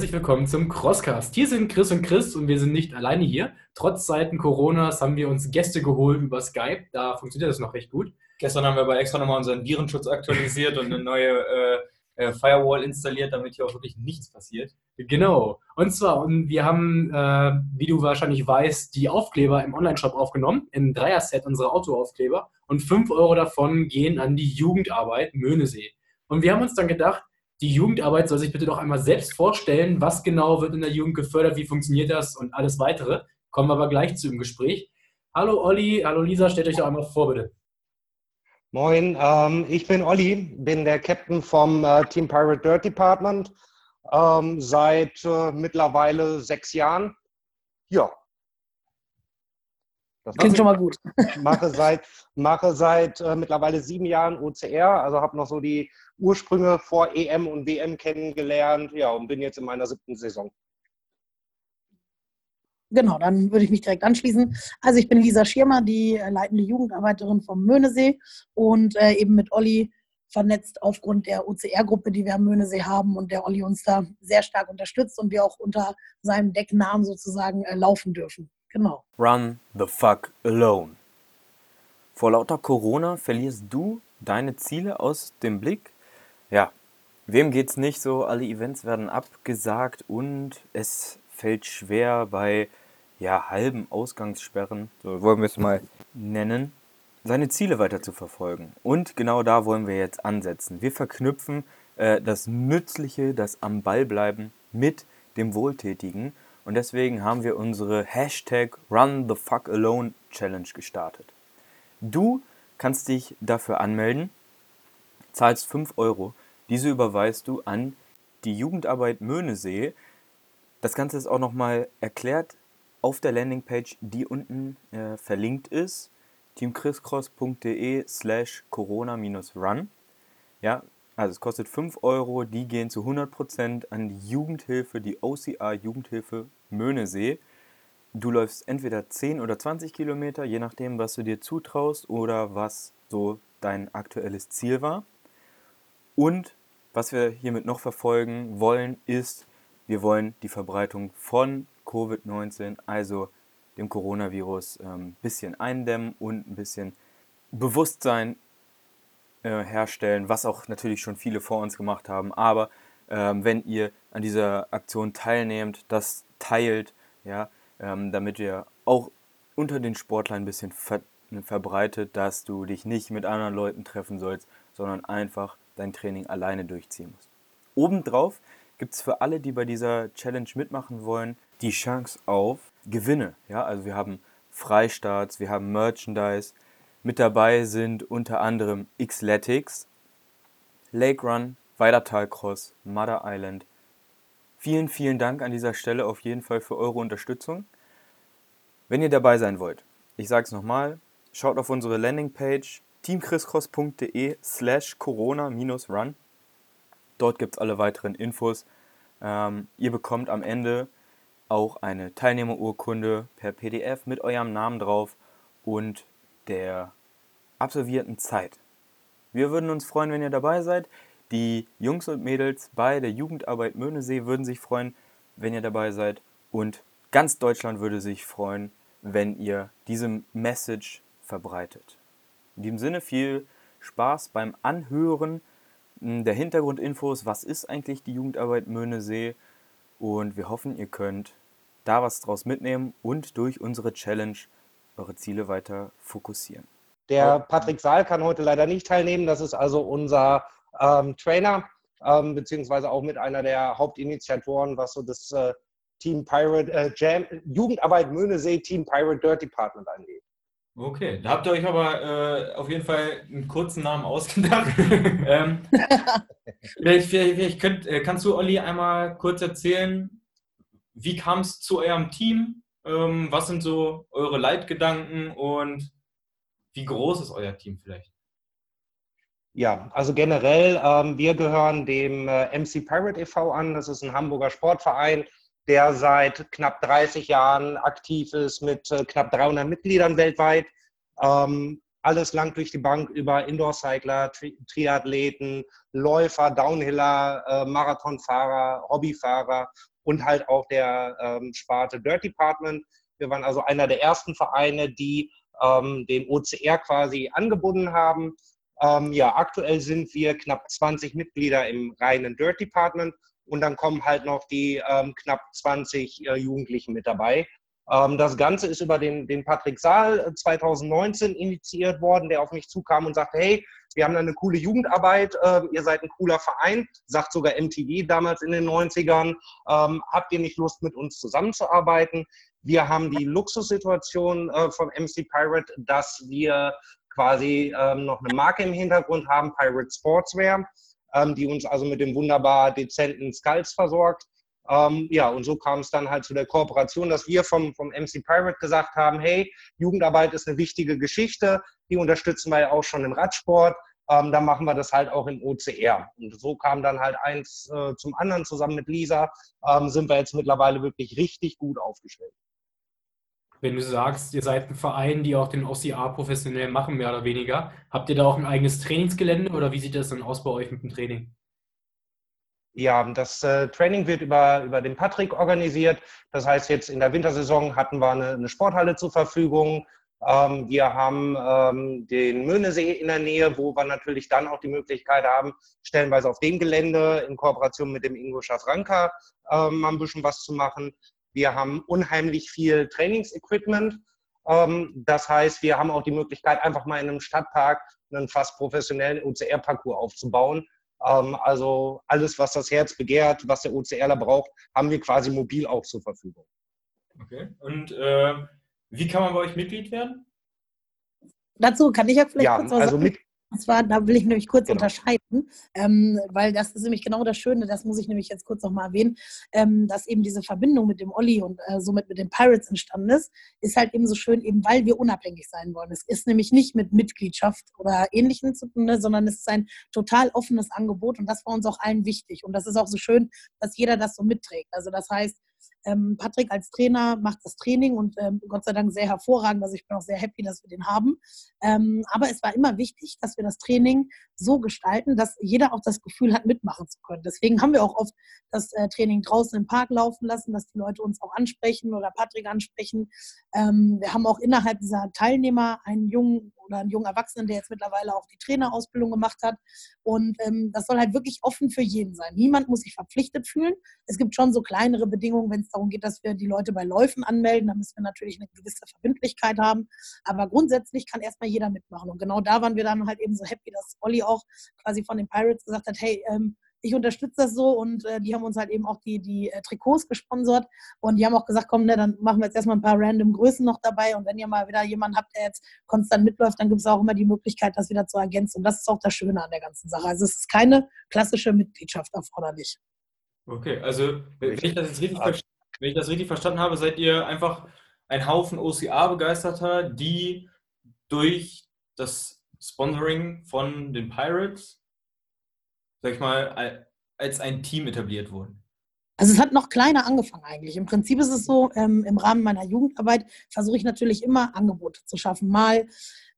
herzlich willkommen zum Crosscast. Hier sind Chris und Chris und wir sind nicht alleine hier. Trotz Zeiten Coronas haben wir uns Gäste geholt über Skype. Da funktioniert das noch recht gut. Gestern haben wir aber extra nochmal unseren Virenschutz aktualisiert und eine neue äh, äh, Firewall installiert, damit hier auch wirklich nichts passiert. Genau. Und zwar, und wir haben, äh, wie du wahrscheinlich weißt, die Aufkleber im Online-Shop aufgenommen, im Dreier-Set unsere Autoaufkleber. Und 5 Euro davon gehen an die Jugendarbeit Möhnesee. Und wir haben uns dann gedacht, die Jugendarbeit soll sich bitte doch einmal selbst vorstellen, was genau wird in der Jugend gefördert, wie funktioniert das und alles weitere. Kommen wir aber gleich zu im Gespräch. Hallo Olli, hallo Lisa, stellt euch doch einmal vor, bitte. Moin, ähm, ich bin Olli, bin der Captain vom äh, Team Pirate Dirt Department ähm, seit äh, mittlerweile sechs Jahren. Ja. Das Klingt schon mal gut. Mache seit, mache seit äh, mittlerweile sieben Jahren OCR, also habe noch so die Ursprünge vor EM und WM kennengelernt, ja, und bin jetzt in meiner siebten Saison. Genau, dann würde ich mich direkt anschließen. Also ich bin Lisa Schirmer, die äh, leitende Jugendarbeiterin vom Möhnesee und äh, eben mit Olli vernetzt aufgrund der OCR-Gruppe, die wir am Möhnesee haben und der Olli uns da sehr stark unterstützt und wir auch unter seinem Decknamen sozusagen äh, laufen dürfen. Genau. Run the fuck alone. Vor lauter Corona verlierst du deine Ziele aus dem Blick ja, wem geht's nicht so? Alle Events werden abgesagt und es fällt schwer bei ja, halben Ausgangssperren, so wollen wir es mal nennen, seine Ziele weiter zu verfolgen. Und genau da wollen wir jetzt ansetzen. Wir verknüpfen äh, das Nützliche, das am Ball bleiben mit dem Wohltätigen. Und deswegen haben wir unsere Hashtag Run the Fuck Alone Challenge gestartet. Du kannst dich dafür anmelden, zahlst 5 Euro diese überweist du an die Jugendarbeit Möhnesee. Das Ganze ist auch nochmal erklärt auf der Landingpage, die unten äh, verlinkt ist. teamchriscross.de slash corona-run. Ja, also es kostet 5 Euro, die gehen zu 100% an die Jugendhilfe, die OCR Jugendhilfe Möhnesee. Du läufst entweder 10 oder 20 Kilometer, je nachdem, was du dir zutraust oder was so dein aktuelles Ziel war. Und was wir hiermit noch verfolgen wollen, ist, wir wollen die Verbreitung von Covid-19, also dem Coronavirus, ein ähm, bisschen eindämmen und ein bisschen Bewusstsein äh, herstellen, was auch natürlich schon viele vor uns gemacht haben. Aber ähm, wenn ihr an dieser Aktion teilnehmt, das teilt, ja, ähm, damit ihr auch unter den Sportlern ein bisschen ver verbreitet, dass du dich nicht mit anderen Leuten treffen sollst, sondern einfach dein Training alleine durchziehen musst. Obendrauf gibt es für alle, die bei dieser Challenge mitmachen wollen, die Chance auf Gewinne. Ja, also wir haben Freistarts, wir haben Merchandise. Mit dabei sind unter anderem Xletics, Lake Run, Weidertal Cross, Mother Island. Vielen, vielen Dank an dieser Stelle auf jeden Fall für eure Unterstützung. Wenn ihr dabei sein wollt, ich sage es nochmal, schaut auf unsere Landingpage teamchriscross.de slash corona-run. Dort gibt es alle weiteren Infos. Ähm, ihr bekommt am Ende auch eine Teilnehmerurkunde per PDF mit eurem Namen drauf und der absolvierten Zeit. Wir würden uns freuen, wenn ihr dabei seid. Die Jungs und Mädels bei der Jugendarbeit Möhnesee würden sich freuen, wenn ihr dabei seid. Und ganz Deutschland würde sich freuen, wenn ihr diese Message verbreitet. In diesem Sinne viel Spaß beim Anhören der Hintergrundinfos, was ist eigentlich die Jugendarbeit Möhnesee und wir hoffen, ihr könnt da was draus mitnehmen und durch unsere Challenge eure Ziele weiter fokussieren. Der Patrick Saal kann heute leider nicht teilnehmen, das ist also unser ähm, Trainer, ähm, beziehungsweise auch mit einer der Hauptinitiatoren, was so das äh, Team Pirate äh, Jam, Jugendarbeit Möhnesee Team Pirate Dirt Department angeht. Okay, da habt ihr euch aber äh, auf jeden Fall einen kurzen Namen ausgedacht. ähm, vielleicht, vielleicht könnt, äh, kannst du, Olli, einmal kurz erzählen, wie kam es zu eurem Team? Ähm, was sind so eure Leitgedanken und wie groß ist euer Team vielleicht? Ja, also generell, ähm, wir gehören dem äh, MC Pirate e.V. an. Das ist ein Hamburger Sportverein, der seit knapp 30 Jahren aktiv ist mit äh, knapp 300 Mitgliedern weltweit. Ähm, alles lang durch die Bank über Indoor-Cycler, Tri Triathleten, Läufer, Downhiller, äh, Marathonfahrer, Hobbyfahrer und halt auch der ähm, Sparte Dirt Department. Wir waren also einer der ersten Vereine, die ähm, den OCR quasi angebunden haben. Ähm, ja, aktuell sind wir knapp 20 Mitglieder im reinen Dirt Department und dann kommen halt noch die ähm, knapp 20 äh, Jugendlichen mit dabei. Ähm, das Ganze ist über den, den Patrick Saal 2019 äh, initiiert worden, der auf mich zukam und sagte, hey, wir haben da eine coole Jugendarbeit, äh, ihr seid ein cooler Verein, sagt sogar MTV damals in den 90ern, ähm, habt ihr nicht Lust mit uns zusammenzuarbeiten? Wir haben die Luxussituation äh, vom MC Pirate, dass wir quasi ähm, noch eine Marke im Hintergrund haben, Pirate Sportswear, ähm, die uns also mit dem wunderbar dezenten Skulls versorgt. Ähm, ja, und so kam es dann halt zu der Kooperation, dass wir vom, vom MC Pirate gesagt haben, hey, Jugendarbeit ist eine wichtige Geschichte, die unterstützen wir ja auch schon im Radsport, ähm, dann machen wir das halt auch im OCR. Und so kam dann halt eins äh, zum anderen zusammen mit Lisa, ähm, sind wir jetzt mittlerweile wirklich richtig gut aufgestellt. Wenn du sagst, ihr seid ein Verein, die auch den OCR professionell machen, mehr oder weniger, habt ihr da auch ein eigenes Trainingsgelände oder wie sieht das dann aus bei euch mit dem Training? Ja, das äh, Training wird über, über den Patrick organisiert. Das heißt, jetzt in der Wintersaison hatten wir eine, eine Sporthalle zur Verfügung. Ähm, wir haben ähm, den Möhnesee in der Nähe, wo wir natürlich dann auch die Möglichkeit haben, stellenweise auf dem Gelände in Kooperation mit dem Ingo Schafranka ähm, ein bisschen was zu machen. Wir haben unheimlich viel Trainingsequipment. Ähm, das heißt, wir haben auch die Möglichkeit, einfach mal in einem Stadtpark einen fast professionellen OCR-Parcours aufzubauen also alles, was das Herz begehrt, was der OCRler braucht, haben wir quasi mobil auch zur Verfügung. Okay. Und äh, wie kann man bei euch Mitglied werden? Dazu kann ich ja vielleicht ja, kurz was also sagen. Mit, und zwar, da will ich nämlich kurz Genau. unterscheiden, ähm, weil das ist nämlich genau das Schöne, das muss ich nämlich jetzt kurz nochmal erwähnen, ähm, dass eben diese Verbindung mit dem Olli und äh, somit mit den Pirates entstanden ist, ist halt eben so schön, eben weil wir unabhängig sein wollen. Es ist nämlich nicht mit Mitgliedschaft oder Ähnlichem zu tun, ne, sondern es ist ein total offenes Angebot und das war uns auch allen wichtig. Und das ist auch so schön, dass jeder das so mitträgt. Also das heißt, ähm, Patrick als Trainer macht das Training und ähm, Gott sei Dank sehr hervorragend. Also ich bin auch sehr happy, dass wir den haben. Ähm, aber es war immer wichtig, dass wir das Training so gestalten, dass jeder auch das Gefühl hat, mitmachen zu können. Deswegen haben wir auch oft das äh, Training draußen im Park laufen lassen, dass die Leute uns auch ansprechen oder Patrick ansprechen. Ähm, wir haben auch innerhalb dieser Teilnehmer einen jungen oder einen jungen Erwachsenen, der jetzt mittlerweile auch die Trainerausbildung gemacht hat. Und ähm, das soll halt wirklich offen für jeden sein. Niemand muss sich verpflichtet fühlen. Es gibt schon so kleinere Bedingungen, wenn es darum geht, dass wir die Leute bei Läufen anmelden. Da müssen wir natürlich eine gewisse Verbindlichkeit haben. Aber grundsätzlich kann erstmal jeder mitmachen. Und genau da waren wir dann halt eben so happy, dass Olli auch quasi von den Pirates gesagt hat, hey, ähm, ich unterstütze das so und äh, die haben uns halt eben auch die, die äh, Trikots gesponsert und die haben auch gesagt, komm, ne, dann machen wir jetzt erstmal ein paar random Größen noch dabei und wenn ihr mal wieder jemanden habt, der jetzt konstant mitläuft, dann gibt es auch immer die Möglichkeit, das wieder zu ergänzen und das ist auch das Schöne an der ganzen Sache. Also es ist keine klassische Mitgliedschaft erforderlich. Okay, also wenn ich das jetzt richtig, ver- wenn ich das richtig verstanden habe, seid ihr einfach ein Haufen OCR-Begeisterter, die durch das Sponsoring von den Pirates, sag ich mal, al- als ein Team etabliert wurden. Also es hat noch kleiner angefangen eigentlich. Im Prinzip ist es so, ähm, im Rahmen meiner Jugendarbeit versuche ich natürlich immer Angebote zu schaffen. Mal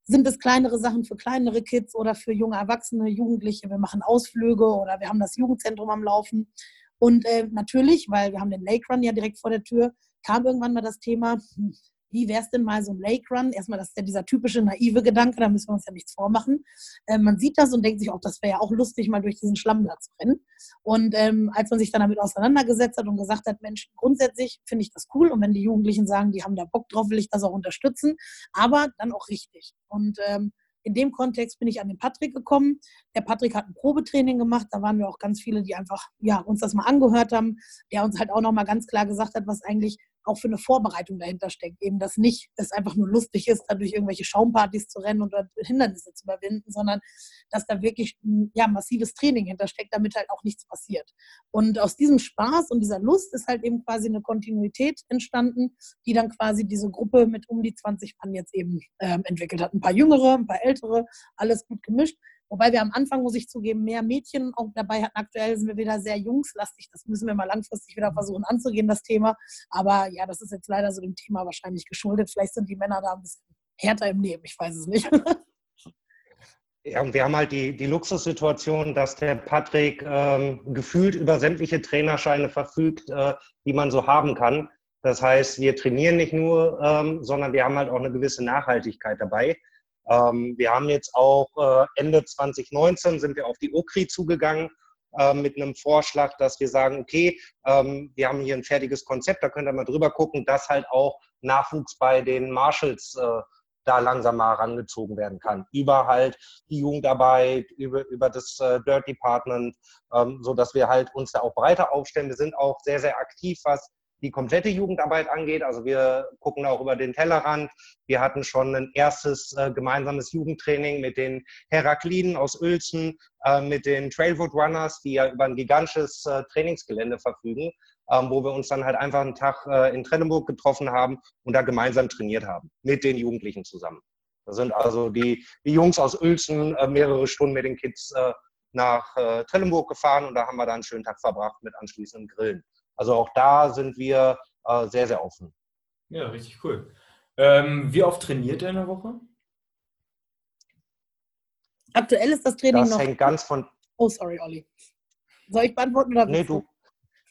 sind es kleinere Sachen für kleinere Kids oder für junge Erwachsene, Jugendliche. Wir machen Ausflüge oder wir haben das Jugendzentrum am Laufen. Und äh, natürlich, weil wir haben den Lake Run ja direkt vor der Tür, kam irgendwann mal das Thema, hm, wie wäre es denn mal so ein Lake Run? Erstmal, das ist ja dieser typische naive Gedanke, da müssen wir uns ja nichts vormachen. Äh, man sieht das und denkt sich auch, das wäre ja auch lustig, mal durch diesen Schlamm da zu rennen. Und ähm, als man sich dann damit auseinandergesetzt hat und gesagt hat, Mensch, grundsätzlich finde ich das cool und wenn die Jugendlichen sagen, die haben da Bock drauf, will ich das auch unterstützen, aber dann auch richtig. Und ähm, in dem Kontext bin ich an den Patrick gekommen. Der Patrick hat ein Probetraining gemacht, da waren wir auch ganz viele, die einfach ja, uns das mal angehört haben, der uns halt auch nochmal ganz klar gesagt hat, was eigentlich auch für eine Vorbereitung dahinter steckt. Eben, dass nicht es einfach nur lustig ist, da durch irgendwelche Schaumpartys zu rennen dort Hindernisse zu überwinden, sondern dass da wirklich ein ja, massives Training hintersteckt, damit halt auch nichts passiert. Und aus diesem Spaß und dieser Lust ist halt eben quasi eine Kontinuität entstanden, die dann quasi diese Gruppe mit um die 20 Mann jetzt eben ähm, entwickelt hat. Ein paar jüngere, ein paar ältere, alles gut gemischt. Wobei wir am Anfang, muss ich zugeben, mehr Mädchen auch dabei hatten. Aktuell sind wir wieder sehr jungslastig. Das müssen wir mal langfristig wieder versuchen anzugehen, das Thema. Aber ja, das ist jetzt leider so dem Thema wahrscheinlich geschuldet. Vielleicht sind die Männer da ein bisschen härter im Leben. Ich weiß es nicht. Ja, und wir haben halt die, die Luxussituation, dass der Patrick ähm, gefühlt über sämtliche Trainerscheine verfügt, äh, die man so haben kann. Das heißt, wir trainieren nicht nur, ähm, sondern wir haben halt auch eine gewisse Nachhaltigkeit dabei. Ähm, wir haben jetzt auch äh, Ende 2019 sind wir auf die OKRI zugegangen äh, mit einem Vorschlag, dass wir sagen, okay, ähm, wir haben hier ein fertiges Konzept, da könnt ihr mal drüber gucken, dass halt auch Nachwuchs bei den Marshals äh, da langsam mal herangezogen werden kann. Über halt die Jugendarbeit, über, über das äh, Dirt Department, ähm, so dass wir halt uns da auch breiter aufstellen. Wir sind auch sehr, sehr aktiv, was die komplette Jugendarbeit angeht. Also wir gucken auch über den Tellerrand. Wir hatten schon ein erstes äh, gemeinsames Jugendtraining mit den Herakliden aus Uelzen, äh, mit den Trailwood Runners, die ja über ein gigantisches äh, Trainingsgelände verfügen, ähm, wo wir uns dann halt einfach einen Tag äh, in Trenneburg getroffen haben und da gemeinsam trainiert haben, mit den Jugendlichen zusammen. Da sind also die, die Jungs aus Uelzen äh, mehrere Stunden mit den Kids äh, nach äh, Trellenburg gefahren und da haben wir dann einen schönen Tag verbracht mit anschließendem Grillen. Also auch da sind wir äh, sehr, sehr offen. Ja, richtig cool. Ähm, wie oft trainiert ihr in der Woche? Aktuell ist das Training das noch. hängt ganz von. Oh, sorry, Olli. Soll ich beantworten oder? Nee, du.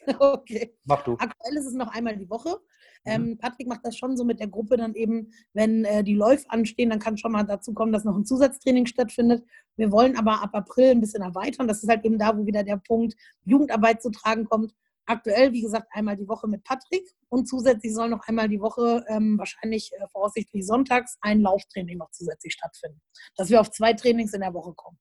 Okay. Mach du. Aktuell ist es noch einmal die Woche. Mhm. Ähm, Patrick macht das schon so mit der Gruppe dann eben, wenn äh, die Läufe anstehen, dann kann schon mal dazu kommen, dass noch ein Zusatztraining stattfindet. Wir wollen aber ab April ein bisschen erweitern. Das ist halt eben da, wo wieder der Punkt Jugendarbeit zu tragen kommt. Aktuell, wie gesagt, einmal die Woche mit Patrick und zusätzlich soll noch einmal die Woche, ähm, wahrscheinlich äh, voraussichtlich sonntags, ein Lauftraining noch zusätzlich stattfinden. Dass wir auf zwei Trainings in der Woche kommen.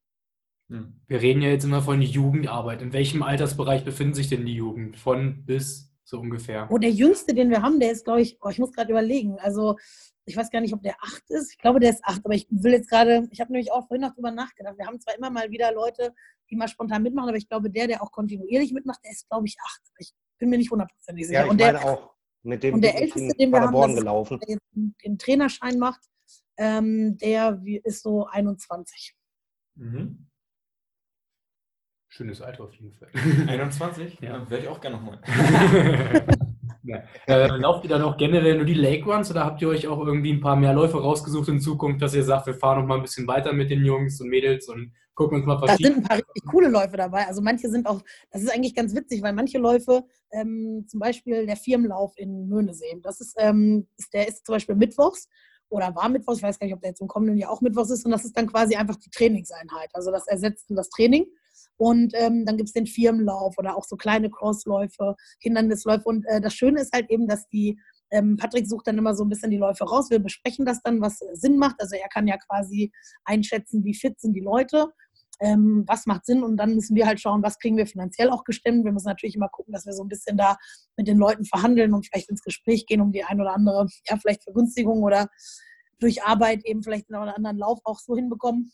Hm. Wir reden ja jetzt immer von Jugendarbeit. In welchem Altersbereich befindet sich denn die Jugend? Von bis so ungefähr? Oh, der jüngste, den wir haben, der ist, glaube ich, oh, ich muss gerade überlegen. Also, ich weiß gar nicht, ob der acht ist. Ich glaube, der ist acht, aber ich will jetzt gerade, ich habe nämlich auch vorhin noch drüber nachgedacht. Wir haben zwar immer mal wieder Leute, die mal spontan mitmachen, aber ich glaube, der, der auch kontinuierlich mitmacht, der ist, glaube ich, acht. Ich bin mir nicht hundertprozentig sicher. Ja, ich und der, meine auch. Mit dem und der Älteste, den wir haben, ist- gelaufen. der jetzt den Trainerschein macht, ähm, der ist so 21. Mhm. Schönes Alter auf jeden Fall. 21? Ja. Wäre ich auch gerne nochmal. ja. äh, lauft ihr dann auch generell nur die Lake Runs oder habt ihr euch auch irgendwie ein paar mehr Läufe rausgesucht in Zukunft, dass ihr sagt, wir fahren noch mal ein bisschen weiter mit den Jungs und Mädels und gucken uns mal Da sind ein paar richtig coole Läufe dabei. Also manche sind auch, das ist eigentlich ganz witzig, weil manche Läufe, ähm, zum Beispiel der Firmenlauf in Möhnesee, das ist, ähm, ist, der ist zum Beispiel mittwochs oder war mittwochs, ich weiß gar nicht, ob der jetzt im kommenden Jahr auch mittwochs ist und das ist dann quasi einfach die Trainingseinheit. Also das ersetzt dann das Training. Und ähm, dann gibt es den Firmenlauf oder auch so kleine Crossläufe, Hindernisläufe. Und äh, das Schöne ist halt eben, dass die, ähm, Patrick sucht dann immer so ein bisschen die Läufe raus. Wir besprechen das dann, was Sinn macht. Also er kann ja quasi einschätzen, wie fit sind die Leute ähm, was macht Sinn und dann müssen wir halt schauen, was kriegen wir finanziell auch gestemmt. Wir müssen natürlich immer gucken, dass wir so ein bisschen da mit den Leuten verhandeln und vielleicht ins Gespräch gehen, um die ein oder andere, ja, vielleicht Vergünstigung oder durch Arbeit eben vielleicht einen oder anderen Lauf auch so hinbekommen.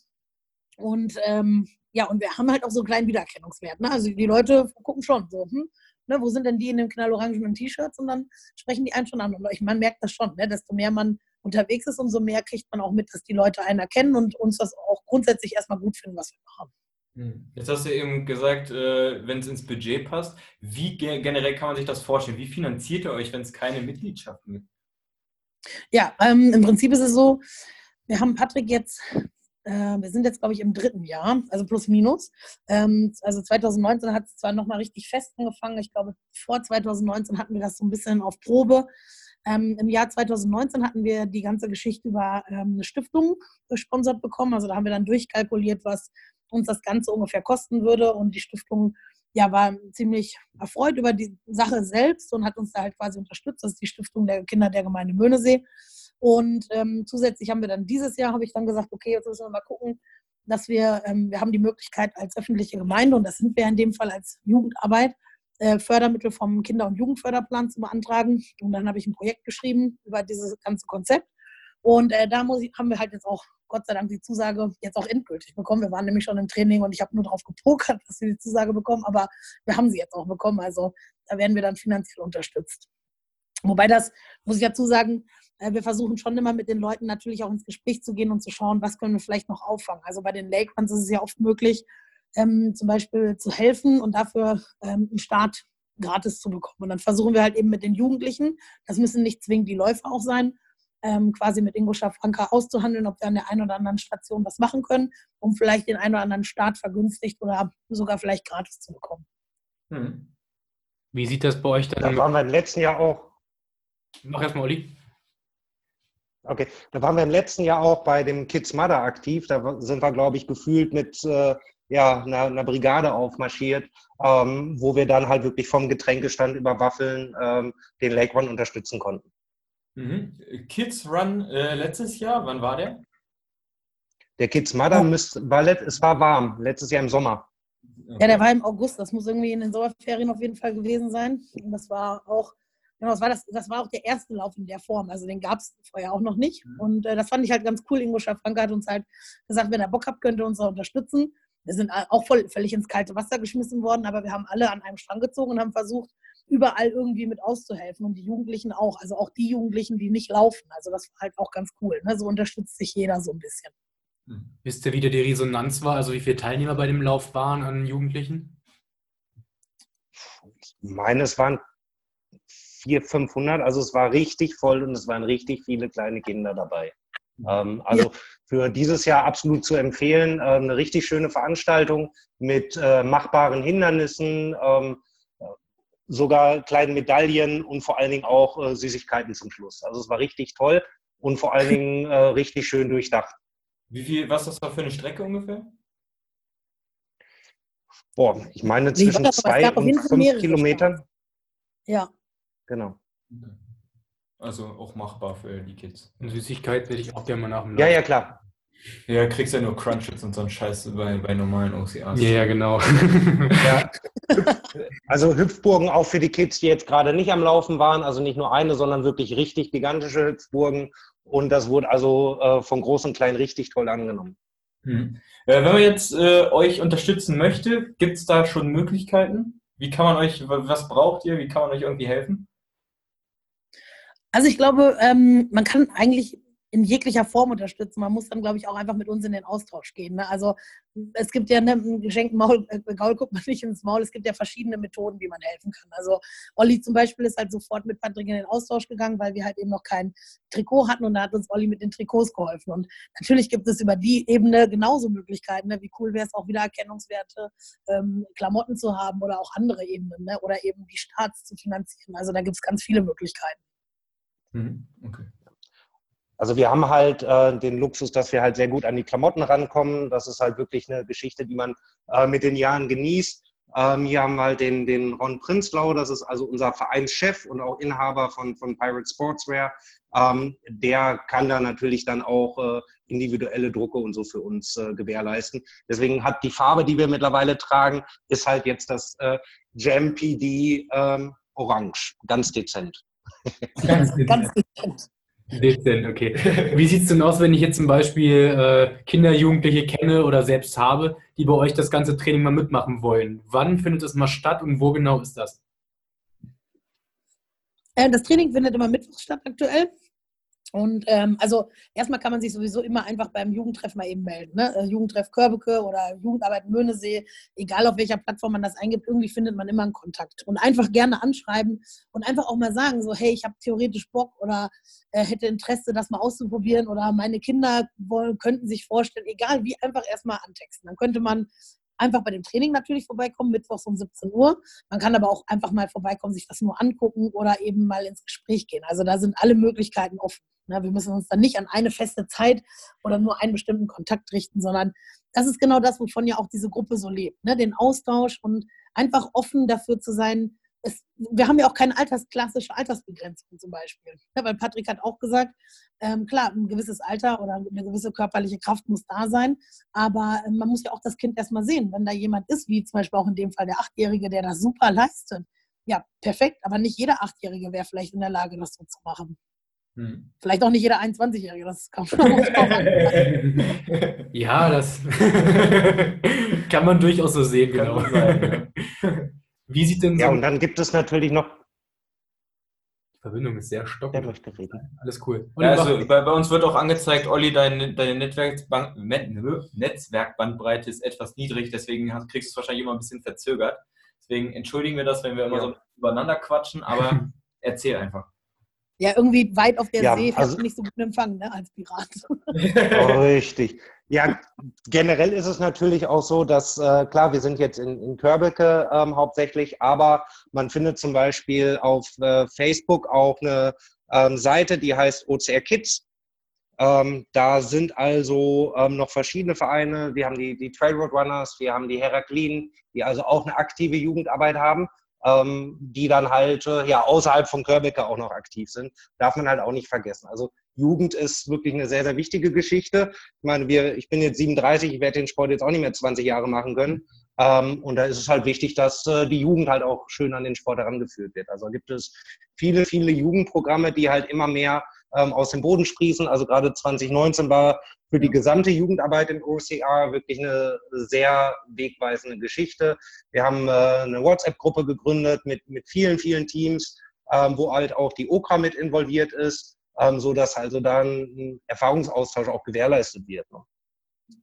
Und ähm, ja, und wir haben halt auch so einen kleinen Wiedererkennungswert. Ne? Also die Leute gucken schon so, hm, ne, wo sind denn die in den knallorangenen T-Shirts? Und dann sprechen die einen schon an. Und ich, man merkt das schon, ne? desto mehr man unterwegs ist, umso mehr kriegt man auch mit, dass die Leute einen erkennen und uns das auch grundsätzlich erstmal gut finden, was wir machen. Hm. Jetzt hast du eben gesagt, äh, wenn es ins Budget passt. Wie ge generell kann man sich das vorstellen? Wie finanziert ihr euch, wenn es keine Mitgliedschaften gibt? Ja, ähm, im Prinzip ist es so, wir haben Patrick jetzt, äh, wir sind jetzt, glaube ich, im dritten Jahr, also plus minus. Ähm, also 2019 hat es zwar nochmal richtig fest angefangen, ich glaube, vor 2019 hatten wir das so ein bisschen auf Probe. Ähm, Im Jahr 2019 hatten wir die ganze Geschichte über ähm, eine Stiftung gesponsert bekommen. Also da haben wir dann durchkalkuliert, was uns das Ganze ungefähr kosten würde. Und die Stiftung ja, war ziemlich erfreut über die Sache selbst und hat uns da halt quasi unterstützt. Das ist die Stiftung der Kinder der Gemeinde Möhnesee. Und ähm, zusätzlich haben wir dann dieses Jahr, habe ich dann gesagt, okay, jetzt müssen wir mal gucken, dass wir, ähm, wir haben die Möglichkeit als öffentliche Gemeinde, und das sind wir in dem Fall als Jugendarbeit, äh, Fördermittel vom Kinder- und Jugendförderplan zu beantragen. Und dann habe ich ein Projekt geschrieben über dieses ganze Konzept. Und äh, da ich, haben wir halt jetzt auch, Gott sei Dank, die Zusage jetzt auch endgültig bekommen. Wir waren nämlich schon im Training und ich habe nur darauf gepokert, dass wir die Zusage bekommen, aber wir haben sie jetzt auch bekommen. Also da werden wir dann finanziell unterstützt. Wobei das, muss ich dazu sagen, äh, wir versuchen schon immer mit den Leuten natürlich auch ins Gespräch zu gehen und zu schauen, was können wir vielleicht noch auffangen. Also bei den Lake Runs ist es ja oft möglich, ähm, zum Beispiel zu helfen und dafür ähm, einen Start gratis zu bekommen. Und dann versuchen wir halt eben mit den Jugendlichen, das müssen nicht zwingend die Läufer auch sein, ähm, quasi mit Ingo Schafranka auszuhandeln, ob wir an der einen oder anderen Station was machen können, um vielleicht den einen oder anderen Start vergünstigt oder sogar vielleicht gratis zu bekommen. Hm. Wie sieht das bei euch dann? Da waren wir im letzten Jahr auch. Mach erstmal, Olli. Okay, da waren wir im letzten Jahr auch bei dem Kids Mother aktiv. Da sind wir, glaube ich, gefühlt mit äh, ja, einer, einer, Brigade aufmarschiert, ähm, wo wir dann halt wirklich vom Getränkestand über Waffeln ähm, den Lake Run unterstützen konnten. Mhm. Kids Run äh, letztes Jahr, wann war der? Der Kids Mother, oh. müsst, war, es war warm, letztes Jahr im Sommer. Ja, der war im August, das muss irgendwie in den Sommerferien auf jeden Fall gewesen sein. Und das war auch Genau, das war, das, das war auch der erste Lauf in der Form. Also den gab es vorher auch noch nicht. Mhm. Und äh, das fand ich halt ganz cool. Ingo Schafranke hat uns halt gesagt, wenn er Bock habt, könnt ihr uns auch unterstützen. Wir sind auch voll, völlig ins kalte Wasser geschmissen worden, aber wir haben alle an einem Strang gezogen und haben versucht, überall irgendwie mit auszuhelfen. Und die Jugendlichen auch. Also auch die Jugendlichen, die nicht laufen. Also das war halt auch ganz cool. Ne? So unterstützt sich jeder so ein bisschen. Mhm. Wisst ihr, wie da die Resonanz war? Also wie viele Teilnehmer bei dem Lauf waren an Jugendlichen? Ich meine, es waren 400, 500. Also es war richtig voll und es waren richtig viele kleine Kinder dabei. Ähm, also für dieses Jahr absolut zu empfehlen. Ähm, eine richtig schöne Veranstaltung mit äh, machbaren Hindernissen, ähm, sogar kleinen Medaillen und vor allen Dingen auch äh, Süßigkeiten zum Schluss. Also es war richtig toll und vor allen Dingen äh, richtig schön durchdacht. Wie viel, was ist das für eine Strecke ungefähr? Boah, ich meine zwischen nee, zwei und fünf Kilometern. Ja. Genau. Also auch machbar für die Kids. Und Süßigkeit werde ich auch gerne mal nach dem. Ja, ja, klar. Ja, kriegst ja nur Crunches und so einen Scheiß bei, bei normalen OCAs. Ja, ja, genau. ja. Also Hüpfburgen auch für die Kids, die jetzt gerade nicht am Laufen waren. Also nicht nur eine, sondern wirklich richtig gigantische Hüpfburgen. Und das wurde also äh, von groß und klein richtig toll angenommen. Hm. Äh, wenn man jetzt äh, euch unterstützen möchte, gibt es da schon Möglichkeiten? Wie kann man euch, was braucht ihr? Wie kann man euch irgendwie helfen? Also ich glaube, ähm, man kann eigentlich in jeglicher Form unterstützen. Man muss dann, glaube ich, auch einfach mit uns in den Austausch gehen. Ne? Also es gibt ja ne, ein geschenkten Maul, äh, Gaul guckt man nicht ins Maul. Es gibt ja verschiedene Methoden, wie man helfen kann. Also Olli zum Beispiel ist halt sofort mit Patrick in den Austausch gegangen, weil wir halt eben noch kein Trikot hatten und da hat uns Olli mit den Trikots geholfen. Und natürlich gibt es über die Ebene genauso Möglichkeiten. Ne? Wie cool wäre es auch wieder Erkennungswerte, ähm, Klamotten zu haben oder auch andere Ebenen ne? oder eben die Starts zu finanzieren. Also da gibt es ganz viele Möglichkeiten. Mhm. Okay. Also wir haben halt äh, den Luxus, dass wir halt sehr gut an die Klamotten rankommen. Das ist halt wirklich eine Geschichte, die man äh, mit den Jahren genießt. Ähm, hier haben wir halt den, den Ron Prinzlau, das ist also unser Vereinschef und auch Inhaber von, von Pirate Sportswear. Ähm, der kann da natürlich dann auch äh, individuelle Drucke und so für uns äh, gewährleisten. Deswegen hat die Farbe, die wir mittlerweile tragen, ist halt jetzt das äh, Jam PD ähm, Orange, ganz dezent. Ganz dezent. Dezent, okay. Wie sieht es denn aus, wenn ich jetzt zum Beispiel äh, Kinder, Jugendliche kenne oder selbst habe, die bei euch das ganze Training mal mitmachen wollen? Wann findet es mal statt und wo genau ist das? Äh, das Training findet immer mittwochs statt aktuell. Und ähm, also erstmal kann man sich sowieso immer einfach beim Jugendtreff mal eben melden. Ne? Äh, Jugendtreff Körbeke oder Jugendarbeit Möhnesee, egal auf welcher Plattform man das eingibt, irgendwie findet man immer einen Kontakt. Und einfach gerne anschreiben und einfach auch mal sagen, so hey, ich habe theoretisch Bock oder äh, hätte Interesse, das mal auszuprobieren oder meine Kinder wollen, könnten sich vorstellen, egal wie, einfach erstmal antexten. Dann könnte man einfach bei dem Training natürlich vorbeikommen, mittwochs um 17 Uhr. Man kann aber auch einfach mal vorbeikommen, sich das nur angucken oder eben mal ins Gespräch gehen. Also da sind alle Möglichkeiten offen. Ne? Wir müssen uns dann nicht an eine feste Zeit oder nur einen bestimmten Kontakt richten, sondern das ist genau das, wovon ja auch diese Gruppe so lebt. Ne? Den Austausch und einfach offen dafür zu sein. Es, wir haben ja auch keine altersklassische Altersbegrenzung zum Beispiel. Ja, weil Patrick hat auch gesagt, ähm, klar, ein gewisses Alter oder eine gewisse körperliche Kraft muss da sein, aber äh, man muss ja auch das Kind erstmal sehen. Wenn da jemand ist, wie zum Beispiel auch in dem Fall der Achtjährige, der das super leistet, ja, perfekt, aber nicht jeder Achtjährige wäre vielleicht in der Lage, das so zu machen. Hm. Vielleicht auch nicht jeder 21-Jährige, das an. Ja, das kann man durchaus so sehen, genau. Sein, ja. Wie sieht denn so. Ja, und dann gibt es natürlich noch. Die Verbindung ist sehr stockend. Alles cool. Ja, also bei, bei, uns wird auch angezeigt, Olli, deine, deine Netzwerkbandbreite ist etwas niedrig, deswegen kriegst du es wahrscheinlich immer ein bisschen verzögert. Deswegen entschuldigen wir das, wenn wir immer ja. so übereinander quatschen, aber erzähl einfach. Ja, irgendwie weit auf der Ja, See, also- also, nicht so gut empfangen, ne, als Pirat. Richtig. Ja, generell ist es natürlich auch so, dass, äh, klar, wir sind jetzt in, in Körbecke ähm, hauptsächlich, aber man findet zum Beispiel auf äh, Facebook auch eine ähm, Seite, die heißt OCR Kids. Ähm, da sind also ähm, noch verschiedene Vereine. Wir haben die, die Trailroad Runners, wir haben die Heraklin, die also auch eine aktive Jugendarbeit haben, ähm, die dann halt äh, ja außerhalb von Körbecke auch noch aktiv sind. Darf man halt auch nicht vergessen. Also Jugend ist wirklich eine sehr, sehr wichtige Geschichte. Ich meine, wir, ich bin jetzt 37, ich werde den Sport jetzt auch nicht mehr 20 Jahre machen können. Ähm, und da ist es halt wichtig, dass äh, die Jugend halt auch schön an den Sport herangeführt wird. Also gibt es viele, viele Jugendprogramme, die halt immer mehr ähm, aus dem Boden sprießen. Also gerade 2019 war für die gesamte Jugendarbeit im OCR wirklich eine sehr wegweisende Geschichte. Wir haben äh, eine WhatsApp-Gruppe gegründet mit, mit vielen, vielen Teams, ähm, wo halt auch die OKRA mit involviert ist, ähm, so dass also dann ein Erfahrungsaustausch auch gewährleistet wird. Ne?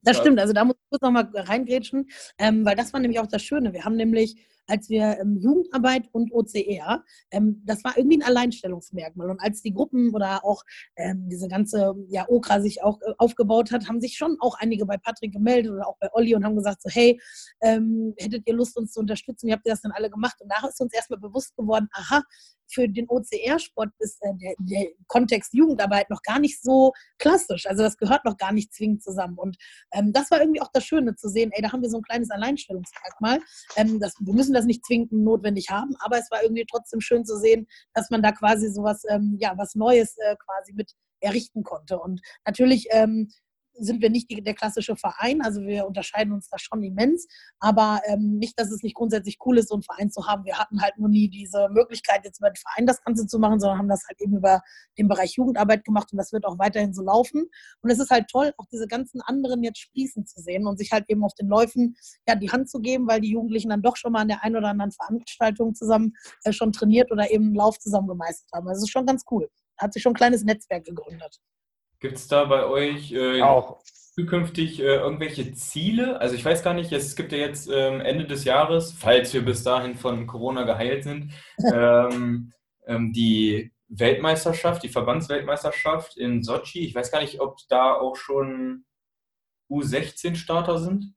Das stimmt, also da muss ich kurz nochmal reingrätschen, ähm, weil das war nämlich auch das Schöne. Wir haben nämlich, als wir ähm, Jugendarbeit und OCR, ähm, das war irgendwie ein Alleinstellungsmerkmal. Und als die Gruppen oder auch ähm, diese ganze ja, OKRA sich auch äh, aufgebaut hat, haben sich schon auch einige bei Patrick gemeldet oder auch bei Olli und haben gesagt so, hey, ähm, hättet ihr Lust, uns zu unterstützen? Wie habt ihr das denn alle gemacht? Und da ist uns erstmal bewusst geworden, aha, für den OCR-Sport ist äh, der, der Kontext Jugendarbeit noch gar nicht so klassisch. Also das gehört noch gar nicht zwingend zusammen. Und ähm, das war irgendwie auch das Schöne zu sehen, ey, da haben wir so ein kleines Alleinstellungsmerkmal. Ähm, das, wir müssen das nicht zwingend notwendig haben, aber es war irgendwie trotzdem schön zu sehen, dass man da quasi sowas, ähm, ja, was Neues äh, quasi mit errichten konnte. Und natürlich ähm, sind wir nicht die, der klassische Verein, also wir unterscheiden uns da schon immens, aber ähm, nicht, dass es nicht grundsätzlich cool ist, so einen Verein zu haben. Wir hatten halt nur nie diese Möglichkeit, jetzt den Verein das Ganze zu machen, sondern haben das halt eben über den Bereich Jugendarbeit gemacht und das wird auch weiterhin so laufen. Und es ist halt toll, auch diese ganzen anderen jetzt sprießen zu sehen und sich halt eben auf den Läufen ja, die Hand zu geben, weil die Jugendlichen dann doch schon mal an der einen oder anderen Veranstaltung zusammen äh, schon trainiert oder eben einen Lauf zusammen gemeistert haben. Also es ist schon ganz cool. Hat sich schon ein kleines Netzwerk gegründet. Gibt es da bei euch äh, Auch zukünftig äh, irgendwelche Ziele? Also ich weiß gar nicht, es gibt ja jetzt ähm, Ende des Jahres, falls wir bis dahin von Corona geheilt sind, ähm, ähm, die Weltmeisterschaft, die Verbandsweltmeisterschaft in Sochi. Ich weiß gar nicht, ob da auch schon U16-Starter sind.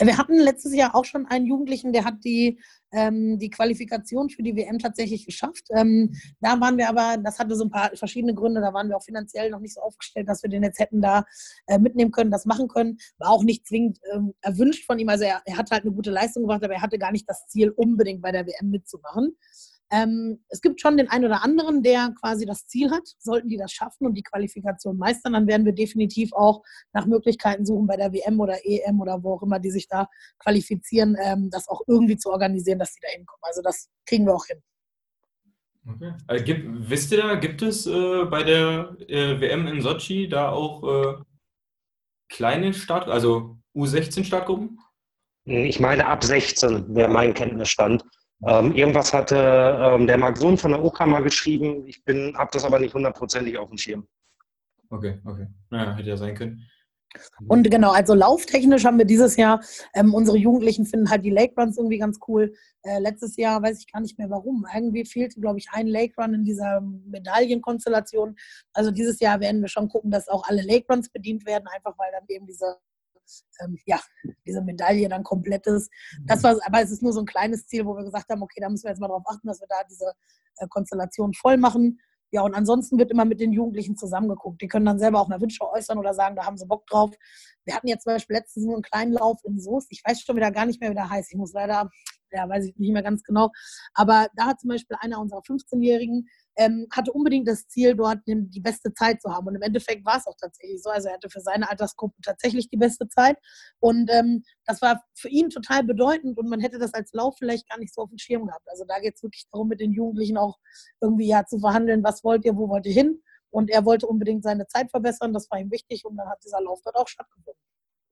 Wir hatten letztes Jahr auch schon einen Jugendlichen, der hat die, ähm, die Qualifikation für die WM tatsächlich geschafft. Ähm, da waren wir aber, das hatte so ein paar verschiedene Gründe, da waren wir auch finanziell noch nicht so aufgestellt, dass wir den jetzt hätten da äh, mitnehmen können, das machen können. War auch nicht zwingend ähm, erwünscht von ihm. Also er, er hat halt eine gute Leistung gemacht, aber er hatte gar nicht das Ziel, unbedingt bei der WM mitzumachen. Ähm, es gibt schon den einen oder anderen, der quasi das Ziel hat. Sollten die das schaffen und die Qualifikation meistern, dann werden wir definitiv auch nach Möglichkeiten suchen, bei der WM oder EM oder wo auch immer die sich da qualifizieren, ähm, das auch irgendwie zu organisieren, dass die da hinkommen. Also das kriegen wir auch hin. Okay. Also gibt, wisst ihr da, gibt es äh, bei der äh, WM in Sochi da auch äh, kleine Start, also U16-Startgruppen? Ich meine, ab 16 wäre mein Kenntnisstand. Ähm, irgendwas hatte ähm, der Marc Sohn von der mal geschrieben. Ich habe das aber nicht hundertprozentig auf dem Schirm. Okay, okay. Naja, hätte ja sein können. Und genau, also lauftechnisch haben wir dieses Jahr, ähm, unsere Jugendlichen finden halt die Lake Runs irgendwie ganz cool. Äh, letztes Jahr weiß ich gar nicht mehr warum. Irgendwie fehlte, glaube ich, ein Lake Run in dieser Medaillenkonstellation. Also dieses Jahr werden wir schon gucken, dass auch alle Lake Runs bedient werden, einfach weil dann eben diese, ähm, ja, diese Medaille dann komplett ist. Das war, aber es ist nur so ein kleines Ziel, wo wir gesagt haben, okay, da müssen wir jetzt mal darauf achten, dass wir da diese äh, Konstellation voll machen. Ja, und ansonsten wird immer mit den Jugendlichen zusammengeguckt. Die können dann selber auch mal Wünsche äußern oder sagen, da haben sie Bock drauf. Wir hatten jetzt zum Beispiel letztens nur einen kleinen Lauf in Soest. Ich weiß schon wieder gar nicht mehr, wie der heißt. Ich muss leider, ja, weiß ich nicht mehr ganz genau. Aber da hat zum Beispiel einer unserer 15-Jährigen, ähm, hatte unbedingt das Ziel, dort die beste Zeit zu haben. Und im Endeffekt war es auch tatsächlich so. Also er hatte für seine Altersgruppe tatsächlich die beste Zeit. Und ähm, das war für ihn total bedeutend und man hätte das als Lauf vielleicht gar nicht so auf dem Schirm gehabt. Also da geht es wirklich darum, mit den Jugendlichen auch irgendwie ja zu verhandeln, was wollt ihr, wo wollt ihr hin? Und er wollte unbedingt seine Zeit verbessern, das war ihm wichtig und dann hat dieser Lauf dort auch stattgefunden.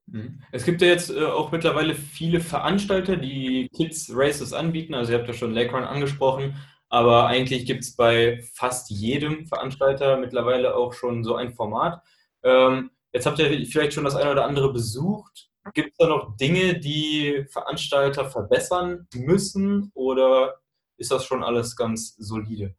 Mhm. Es gibt ja jetzt äh, auch mittlerweile viele Veranstalter, die Kids Races anbieten. Also ihr habt ja schon Lake angesprochen, aber eigentlich gibt es bei fast jedem Veranstalter mittlerweile auch schon so ein Format. Ähm, jetzt habt ihr vielleicht schon das eine oder andere besucht. Gibt es da noch Dinge, die Veranstalter verbessern müssen oder ist das schon alles ganz solide?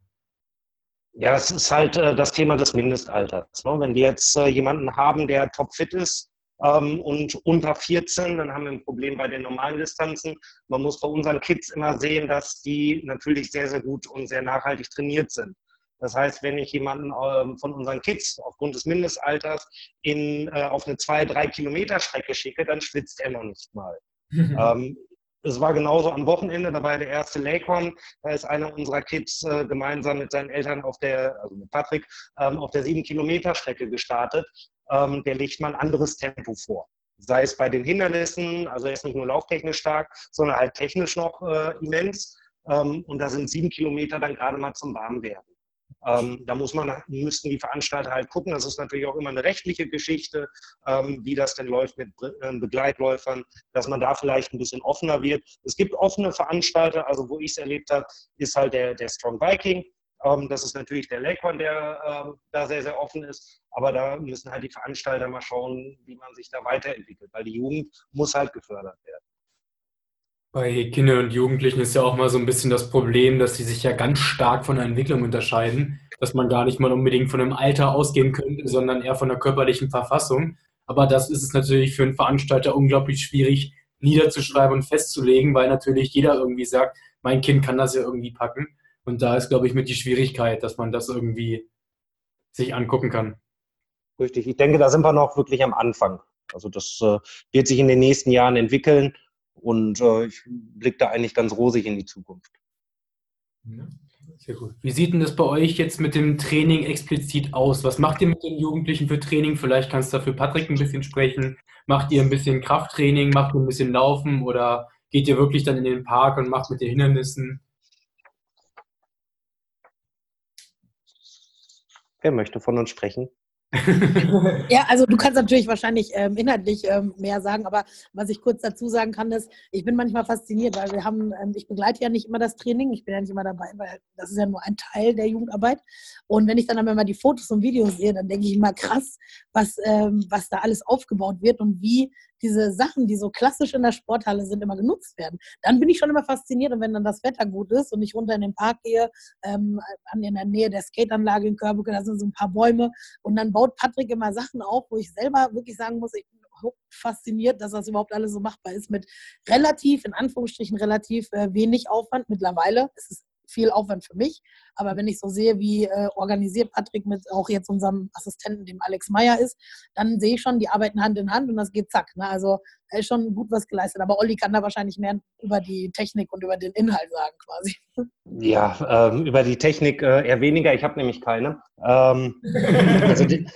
Ja, es ist halt äh, das Thema des Mindestalters. Ne? Wenn wir jetzt äh, jemanden haben, der topfit ist ähm, und unter 14, dann haben wir ein Problem bei den normalen Distanzen. Man muss bei unseren Kids immer sehen, dass die natürlich sehr, sehr gut und sehr nachhaltig trainiert sind. Das heißt, wenn ich jemanden ähm, von unseren Kids aufgrund des Mindestalters in, äh, auf eine 2-3 Kilometer Strecke schicke, dann schwitzt er noch nicht mal. ähm, es war genauso am Wochenende, da war der erste Lakon, da ist einer unserer Kids äh, gemeinsam mit seinen Eltern auf der, also mit Patrick, ähm, auf der 7-Kilometer-Strecke gestartet. Ähm, der legt mal ein anderes Tempo vor. Sei es bei den Hindernissen, also er ist nicht nur lauftechnisch stark, sondern halt technisch noch äh, immens. Ähm, und da sind sieben Kilometer dann gerade mal zum Warmwerden. Ähm, da muss man, müssten die Veranstalter halt gucken. Das ist natürlich auch immer eine rechtliche Geschichte, ähm, wie das denn läuft mit äh, Begleitläufern, dass man da vielleicht ein bisschen offener wird. Es gibt offene Veranstalter, also wo ich es erlebt habe, ist halt der, der Strong Viking. Ähm, das ist natürlich der Lakon, der ähm, da sehr, sehr offen ist. Aber da müssen halt die Veranstalter mal schauen, wie man sich da weiterentwickelt, weil die Jugend muss halt gefördert werden. Bei Kindern und Jugendlichen ist ja auch mal so ein bisschen das Problem, dass sie sich ja ganz stark von der Entwicklung unterscheiden, dass man gar nicht mal unbedingt von einem Alter ausgehen könnte, sondern eher von der körperlichen Verfassung. Aber das ist es natürlich für einen Veranstalter unglaublich schwierig niederzuschreiben und festzulegen, weil natürlich jeder irgendwie sagt, mein Kind kann das ja irgendwie packen. Und da ist, glaube ich, mit die Schwierigkeit, dass man das irgendwie sich angucken kann. Richtig, ich denke, da sind wir noch wirklich am Anfang. Also das äh, wird sich in den nächsten Jahren entwickeln. Und äh, ich blicke da eigentlich ganz rosig in die Zukunft. Ja, sehr gut. Wie sieht denn das bei euch jetzt mit dem Training explizit aus? Was macht ihr mit den Jugendlichen für Training? Vielleicht kannst du da für Patrick ein bisschen sprechen. Macht ihr ein bisschen Krafttraining? Macht ihr ein bisschen Laufen? Oder geht ihr wirklich dann in den Park und macht mit den Hindernissen? Wer möchte von uns sprechen? ja, also du kannst natürlich wahrscheinlich ähm, inhaltlich ähm, mehr sagen, aber was ich kurz dazu sagen kann, ist, ich bin manchmal fasziniert, weil wir haben, ähm, ich begleite ja nicht immer das Training, ich bin ja nicht immer dabei, weil das ist ja nur ein Teil der Jugendarbeit. Und wenn ich dann immer die Fotos und Videos sehe, dann denke ich immer krass, was, ähm, was da alles aufgebaut wird und wie diese Sachen, die so klassisch in der Sporthalle sind, immer genutzt werden. Dann bin ich schon immer fasziniert und wenn dann das Wetter gut ist und ich runter in den Park gehe, ähm, in der Nähe der Skateanlage in Körbeke, da sind so ein paar Bäume und dann baut Patrick immer Sachen auf, wo ich selber wirklich sagen muss, ich bin fasziniert, dass das überhaupt alles so machbar ist mit relativ, in Anführungsstrichen relativ äh, wenig Aufwand. Mittlerweile ist es viel Aufwand für mich. Aber wenn ich so sehe, wie äh, organisiert Patrick mit auch jetzt unserem Assistenten, dem Alex Meyer ist, dann sehe ich schon, die arbeiten Hand in Hand und das geht zack. Ne? Also er ist schon gut was geleistet. Aber Olli kann da wahrscheinlich mehr über die Technik und über den Inhalt sagen quasi. Ja, ähm, über die Technik äh, eher weniger. Ich habe nämlich keine. Ähm, also die,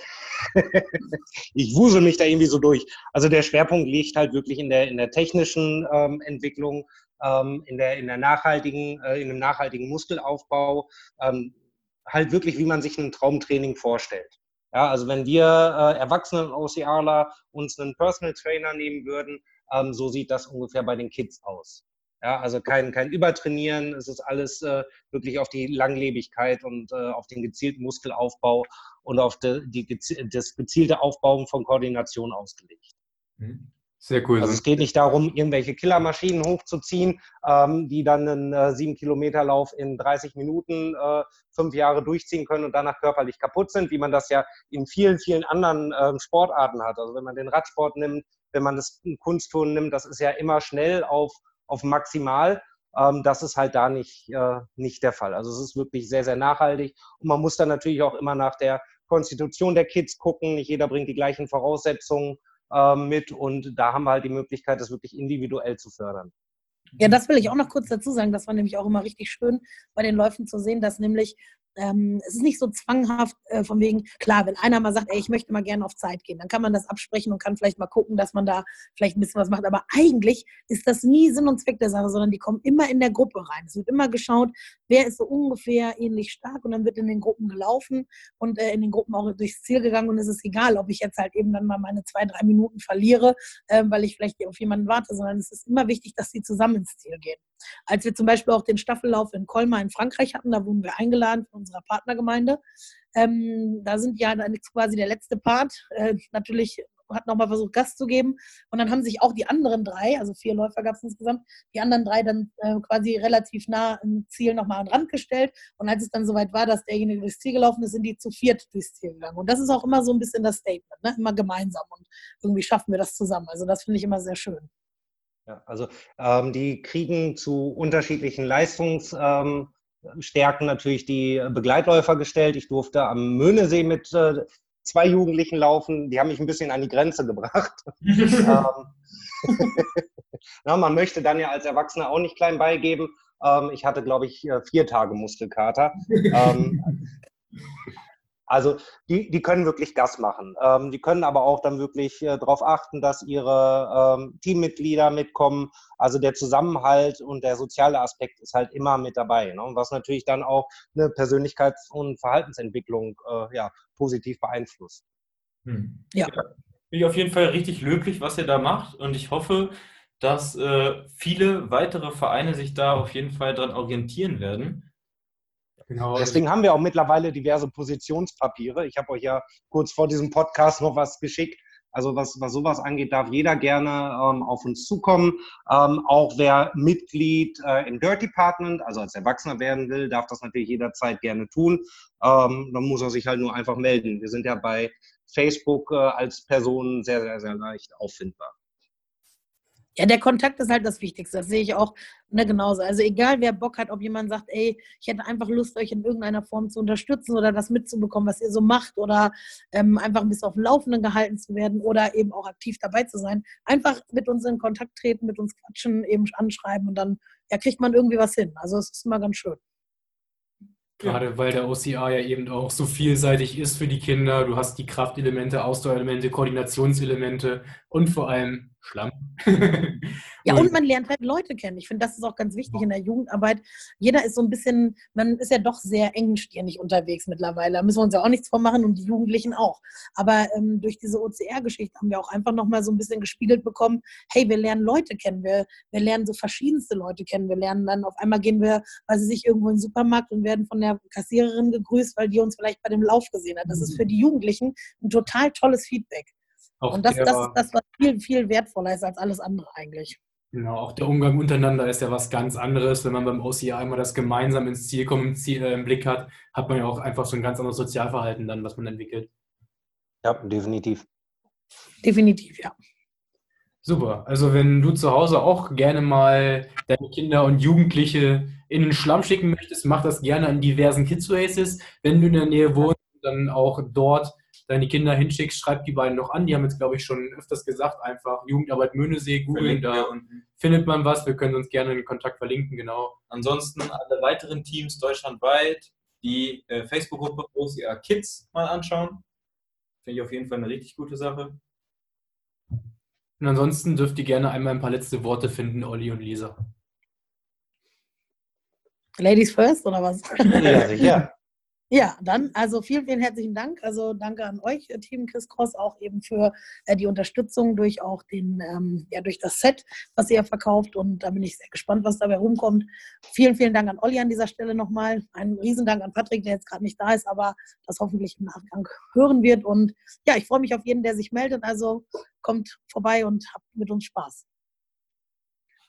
ich wusel mich da irgendwie so durch. Also der Schwerpunkt liegt halt wirklich in der, in der technischen ähm, Entwicklung, in, der, in, der nachhaltigen, äh, in einem nachhaltigen Muskelaufbau, ähm, halt wirklich, wie man sich ein Traumtraining vorstellt. Ja, also wenn wir äh, Erwachsenen OCRler uns einen Personal Trainer nehmen würden, ähm, so sieht das ungefähr bei den Kids aus. Ja, also kein, kein Übertrainieren, es ist alles äh, wirklich auf die Langlebigkeit und äh, auf den gezielten Muskelaufbau und auf die, die, das gezielte Aufbauen von Koordination ausgelegt. Mhm. Sehr cool. Also es geht nicht darum, irgendwelche Killermaschinen hochzuziehen, ähm, die dann einen äh, sieben Kilometer Lauf in 30 Minuten äh, fünf Jahre durchziehen können und danach körperlich kaputt sind, wie man das ja in vielen, vielen anderen äh, Sportarten hat. Also wenn man den Radsport nimmt, wenn man das Kunstturnen nimmt, das ist ja immer schnell auf, auf maximal. Ähm, das ist halt da nicht, äh, nicht der Fall. Also es ist wirklich sehr, sehr nachhaltig und man muss dann natürlich auch immer nach der Konstitution der Kids gucken. Nicht jeder bringt die gleichen Voraussetzungen mit und da haben wir halt die Möglichkeit, das wirklich individuell zu fördern. Ja, das will ich auch noch kurz dazu sagen. Das war nämlich auch immer richtig schön bei den Läufen zu sehen, dass nämlich ähm, es ist nicht so zwanghaft äh, von wegen, klar, wenn einer mal sagt, ey, ich möchte mal gerne auf Zeit gehen, dann kann man das absprechen und kann vielleicht mal gucken, dass man da vielleicht ein bisschen was macht. Aber eigentlich ist das nie Sinn und Zweck der Sache, sondern die kommen immer in der Gruppe rein. Es wird immer geschaut, wer ist so ungefähr ähnlich stark und dann wird in den Gruppen gelaufen und äh, in den Gruppen auch durchs Ziel gegangen und es ist egal, ob ich jetzt halt eben dann mal meine zwei, drei Minuten verliere, äh, weil ich vielleicht auf jemanden warte, sondern es ist immer wichtig, dass sie zusammen ins Ziel gehen. Als wir zum Beispiel auch den Staffellauf in Colmar in Frankreich hatten, da wurden wir eingeladen von unserer Partnergemeinde. Ähm, da sind ja dann quasi der letzte Part. Äh, natürlich hat nochmal versucht, Gas zu geben. Und dann haben sich auch die anderen drei, also vier Läufer gab es insgesamt, die anderen drei dann äh, quasi relativ nah im Ziel nochmal an den Rand gestellt. Und als es dann soweit war, dass derjenige durchs Ziel gelaufen ist, sind die zu viert durchs Ziel gegangen. Und das ist auch immer so ein bisschen das Statement, ne? immer gemeinsam. Und irgendwie schaffen wir das zusammen. Also das finde ich immer sehr schön. Ja, also ähm, die kriegen zu unterschiedlichen Leistungsstärken ähm, natürlich die Begleitläufer gestellt. Ich durfte am Möhnesee mit äh, zwei Jugendlichen laufen. Die haben mich ein bisschen an die Grenze gebracht. ähm, Na, man möchte dann ja als Erwachsener auch nicht klein beigeben. Ähm, ich hatte, glaube ich, äh, vier Tage Muskelkater. also die, die können wirklich Gas machen. Ähm, die können aber auch dann wirklich äh, darauf achten, dass ihre ähm, Teammitglieder mitkommen. Also der Zusammenhalt und der soziale Aspekt ist halt immer mit dabei. Ne? Was natürlich dann auch eine Persönlichkeits- und Verhaltensentwicklung äh, ja, positiv beeinflusst. Hm. Ja. ja. Bin ich auf jeden Fall richtig löblich, was ihr da macht. Und ich hoffe, dass äh, viele weitere Vereine sich da auf jeden Fall dran orientieren werden Genau. Deswegen haben wir auch mittlerweile diverse Positionspapiere. Ich habe euch ja kurz vor diesem Podcast noch was geschickt. Also was, was sowas angeht, darf jeder gerne ähm, auf uns zukommen. Ähm, auch wer Mitglied äh, im Dirt Department, also als Erwachsener werden will, darf das natürlich jederzeit gerne tun. Ähm, dann muss er sich halt nur einfach melden. Wir sind ja bei Facebook äh, als Person sehr, sehr, sehr leicht auffindbar. Ja, der Kontakt ist halt das Wichtigste. Das sehe ich auch ne, genauso. Also egal, wer Bock hat, ob jemand sagt, ey, ich hätte einfach Lust, euch in irgendeiner Form zu unterstützen oder das mitzubekommen, was ihr so macht oder ähm, einfach ein bisschen auf dem Laufenden gehalten zu werden oder eben auch aktiv dabei zu sein. Einfach mit uns in Kontakt treten, mit uns quatschen, eben anschreiben und dann ja, kriegt man irgendwie was hin. Also es ist immer ganz schön. Gerade weil der OCA ja eben auch so vielseitig ist für die Kinder. Du hast die Kraftelemente, Ausdauerelemente, Koordinationselemente und vor allem Schlamm. ja, und man lernt halt Leute kennen. Ich finde, das ist auch ganz wichtig in der Jugendarbeit. Jeder ist so ein bisschen, man ist ja doch sehr engstirnig unterwegs mittlerweile. Da müssen wir uns ja auch nichts vormachen und die Jugendlichen auch. Aber ähm, durch diese OCR-Geschichte haben wir auch einfach nochmal so ein bisschen gespiegelt bekommen, hey, wir lernen Leute kennen, wir, wir lernen so verschiedenste Leute kennen. Wir lernen dann, auf einmal gehen wir, weil sie sich irgendwo in den Supermarkt und werden von der Kassiererin gegrüßt, weil die uns vielleicht bei dem Lauf gesehen hat. Das ist mhm. für die Jugendlichen ein total tolles Feedback. Auch und das, der, das ist das, was viel, viel wertvoller ist als alles andere eigentlich. Genau, auch der Umgang untereinander ist ja was ganz anderes. Wenn man beim OCA immer das gemeinsam ins Ziel kommen, im, Ziel, äh, im Blick hat, hat man ja auch einfach so ein ganz anderes Sozialverhalten dann, was man entwickelt. Ja, definitiv. Definitiv, ja. Super. Also wenn du zu Hause auch gerne mal deine Kinder und Jugendliche in den Schlamm schicken möchtest, mach das gerne an diversen Kids Races. Wenn du in der Nähe wohnst, dann auch dort deine Kinder hinschickst, schreib die beiden noch an. Die haben jetzt, glaube ich, schon öfters gesagt, einfach Jugendarbeit Möhnesee googeln, da und findet man was. Wir können uns gerne in Kontakt verlinken, genau. Ansonsten alle weiteren Teams deutschlandweit die äh, Facebook-Gruppe OCR Kids mal anschauen. Finde ich auf jeden Fall eine richtig gute Sache. Und ansonsten dürft ihr gerne einmal ein paar letzte Worte finden, Olli und Lisa. Ladies first oder was? Ja, sicher. Ja, dann also vielen, vielen herzlichen Dank. Also danke an euch, äh, Team Chris Cross, auch eben für äh, die Unterstützung durch auch den, ähm, ja, durch das Set, was ihr verkauft. Und da bin ich sehr gespannt, was dabei rumkommt. Vielen, vielen Dank an Olli an dieser Stelle nochmal. Einen Riesendank an Patrick, der jetzt gerade nicht da ist, aber das hoffentlich im Nachgang hören wird. Und ja, ich freue mich auf jeden, der sich meldet. Also kommt vorbei und habt mit uns Spaß.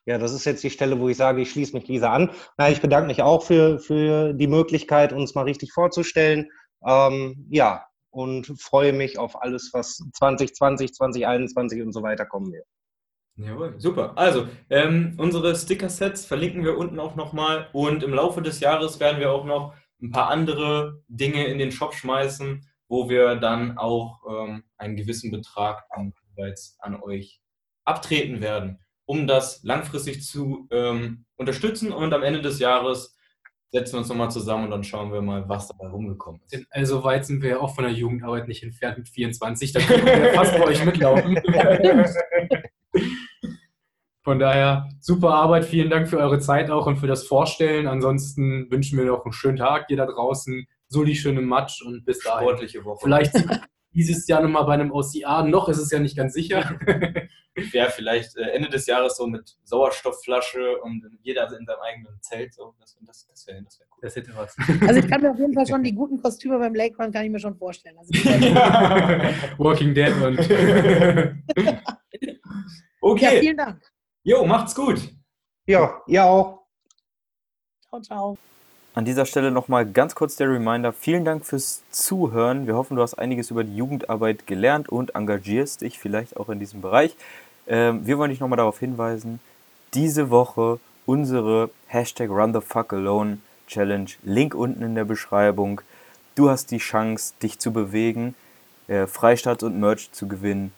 Ja, das ist jetzt die Stelle, wo ich sage, ich schließe mich Lisa an. Na, ich bedanke mich auch für, für die Möglichkeit, uns mal richtig vorzustellen. Ähm, ja, und freue mich auf alles, was 2020, 2021 und so weiter kommen wird. Jawohl, super. Also, ähm, unsere Sticker-Sets verlinken wir unten auch nochmal und im Laufe des Jahres werden wir auch noch ein paar andere Dinge in den Shop schmeißen, wo wir dann auch ähm, einen gewissen Betrag an, an euch abtreten werden um das langfristig zu ähm, unterstützen. Und am Ende des Jahres setzen wir uns nochmal zusammen und dann schauen wir mal, was dabei rumgekommen ist. Also weit sind wir auch von der Jugendarbeit nicht entfernt mit 24. Da können wir fast bei euch mitlaufen. Von daher, super Arbeit. Vielen Dank für eure Zeit auch und für das Vorstellen. Ansonsten wünschen wir noch einen schönen Tag, ihr da draußen. So die schöne Matsch und bis dahin. Sportliche Woche. Vielleicht, dieses Jahr nochmal bei einem OCA. Noch ist es ja nicht ganz sicher. Wäre vielleicht äh, Ende des Jahres so mit Sauerstoffflasche und jeder in seinem eigenen Zelt. So. Das, das, das wäre das wär cool. Das hätte was. Also ich kann mir auf jeden Fall schon die guten Kostüme beim Lake Run kann ich mir schon vorstellen. Also Walking Dead und. ja, Okay, vielen Dank. jo, macht's gut. Ja, ihr auch. Ciao, ciao. An dieser Stelle nochmal ganz kurz der Reminder. Vielen Dank fürs Zuhören. Wir hoffen, du hast einiges über die Jugendarbeit gelernt und engagierst dich vielleicht auch in diesem Bereich. Ähm, wir wollen dich nochmal darauf hinweisen, diese Woche unsere Hashtag RunTheFuckAlone Challenge. Link unten in der Beschreibung. Du hast die Chance, dich zu bewegen, äh, Freistaats- und Merch zu gewinnen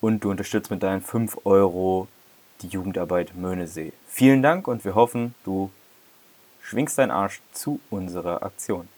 und du unterstützt mit deinen 5 Euro die Jugendarbeit Möhnesee. Vielen Dank und wir hoffen, du schwingst deinen Arsch zu unserer Aktion.